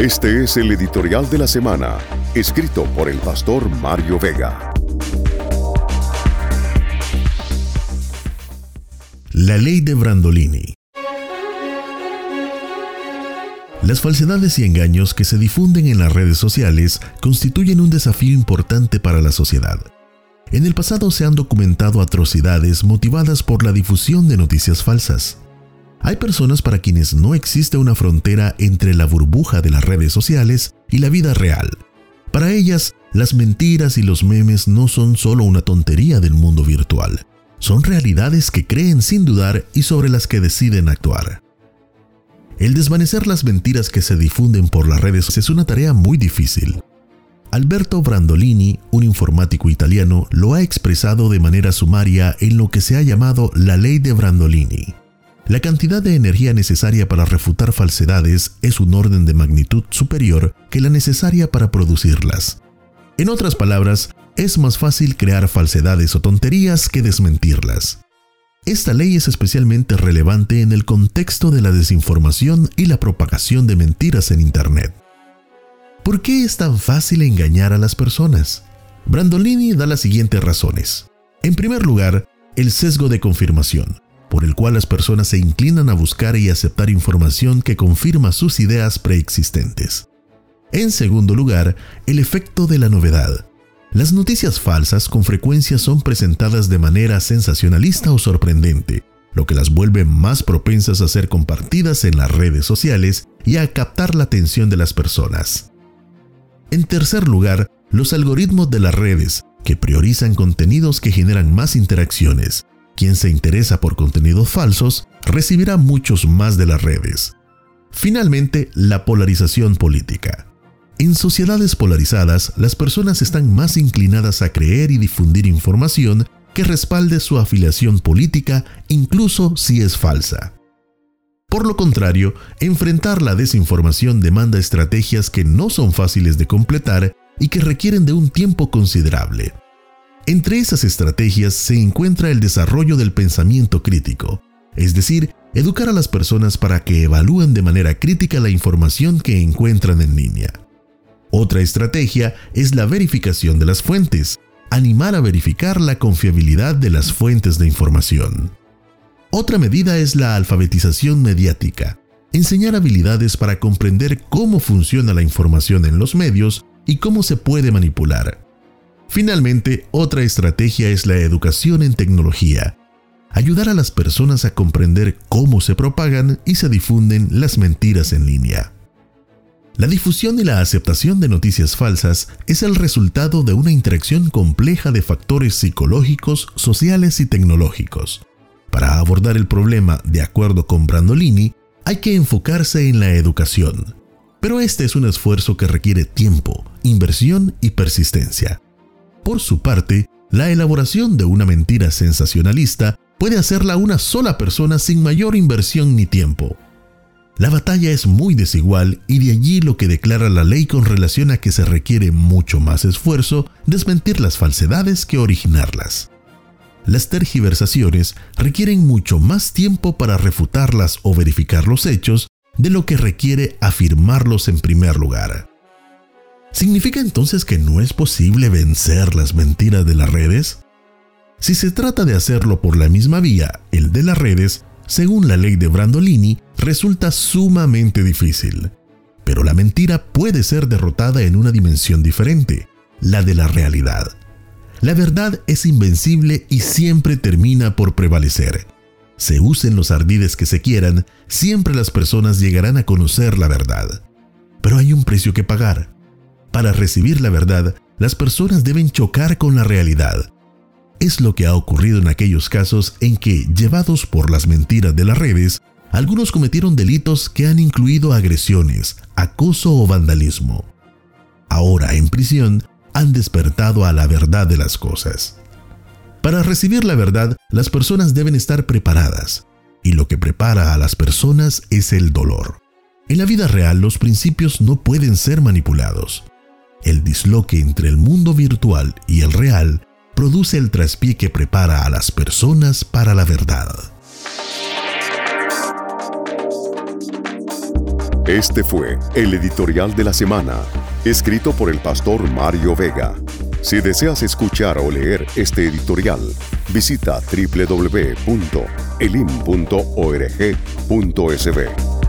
Este es el editorial de la semana, escrito por el pastor Mario Vega. La ley de Brandolini. Las falsedades y engaños que se difunden en las redes sociales constituyen un desafío importante para la sociedad. En el pasado se han documentado atrocidades motivadas por la difusión de noticias falsas. Hay personas para quienes no existe una frontera entre la burbuja de las redes sociales y la vida real. Para ellas, las mentiras y los memes no son solo una tontería del mundo virtual, son realidades que creen sin dudar y sobre las que deciden actuar. El desvanecer las mentiras que se difunden por las redes es una tarea muy difícil. Alberto Brandolini, un informático italiano, lo ha expresado de manera sumaria en lo que se ha llamado la ley de Brandolini. La cantidad de energía necesaria para refutar falsedades es un orden de magnitud superior que la necesaria para producirlas. En otras palabras, es más fácil crear falsedades o tonterías que desmentirlas. Esta ley es especialmente relevante en el contexto de la desinformación y la propagación de mentiras en Internet. ¿Por qué es tan fácil engañar a las personas? Brandolini da las siguientes razones. En primer lugar, el sesgo de confirmación por el cual las personas se inclinan a buscar y aceptar información que confirma sus ideas preexistentes. En segundo lugar, el efecto de la novedad. Las noticias falsas con frecuencia son presentadas de manera sensacionalista o sorprendente, lo que las vuelve más propensas a ser compartidas en las redes sociales y a captar la atención de las personas. En tercer lugar, los algoritmos de las redes, que priorizan contenidos que generan más interacciones, quien se interesa por contenidos falsos recibirá muchos más de las redes. Finalmente, la polarización política. En sociedades polarizadas, las personas están más inclinadas a creer y difundir información que respalde su afiliación política, incluso si es falsa. Por lo contrario, enfrentar la desinformación demanda estrategias que no son fáciles de completar y que requieren de un tiempo considerable. Entre esas estrategias se encuentra el desarrollo del pensamiento crítico, es decir, educar a las personas para que evalúen de manera crítica la información que encuentran en línea. Otra estrategia es la verificación de las fuentes, animar a verificar la confiabilidad de las fuentes de información. Otra medida es la alfabetización mediática, enseñar habilidades para comprender cómo funciona la información en los medios y cómo se puede manipular. Finalmente, otra estrategia es la educación en tecnología. Ayudar a las personas a comprender cómo se propagan y se difunden las mentiras en línea. La difusión y la aceptación de noticias falsas es el resultado de una interacción compleja de factores psicológicos, sociales y tecnológicos. Para abordar el problema, de acuerdo con Brandolini, hay que enfocarse en la educación. Pero este es un esfuerzo que requiere tiempo, inversión y persistencia. Por su parte, la elaboración de una mentira sensacionalista puede hacerla una sola persona sin mayor inversión ni tiempo. La batalla es muy desigual y de allí lo que declara la ley con relación a que se requiere mucho más esfuerzo desmentir las falsedades que originarlas. Las tergiversaciones requieren mucho más tiempo para refutarlas o verificar los hechos de lo que requiere afirmarlos en primer lugar. ¿Significa entonces que no es posible vencer las mentiras de las redes? Si se trata de hacerlo por la misma vía, el de las redes, según la ley de Brandolini, resulta sumamente difícil. Pero la mentira puede ser derrotada en una dimensión diferente, la de la realidad. La verdad es invencible y siempre termina por prevalecer. Se usen los ardides que se quieran, siempre las personas llegarán a conocer la verdad. Pero hay un precio que pagar. Para recibir la verdad, las personas deben chocar con la realidad. Es lo que ha ocurrido en aquellos casos en que, llevados por las mentiras de las redes, algunos cometieron delitos que han incluido agresiones, acoso o vandalismo. Ahora, en prisión, han despertado a la verdad de las cosas. Para recibir la verdad, las personas deben estar preparadas, y lo que prepara a las personas es el dolor. En la vida real los principios no pueden ser manipulados. El disloque entre el mundo virtual y el real produce el traspié que prepara a las personas para la verdad. Este fue el editorial de la semana, escrito por el pastor Mario Vega. Si deseas escuchar o leer este editorial, visita www.elim.org.sb.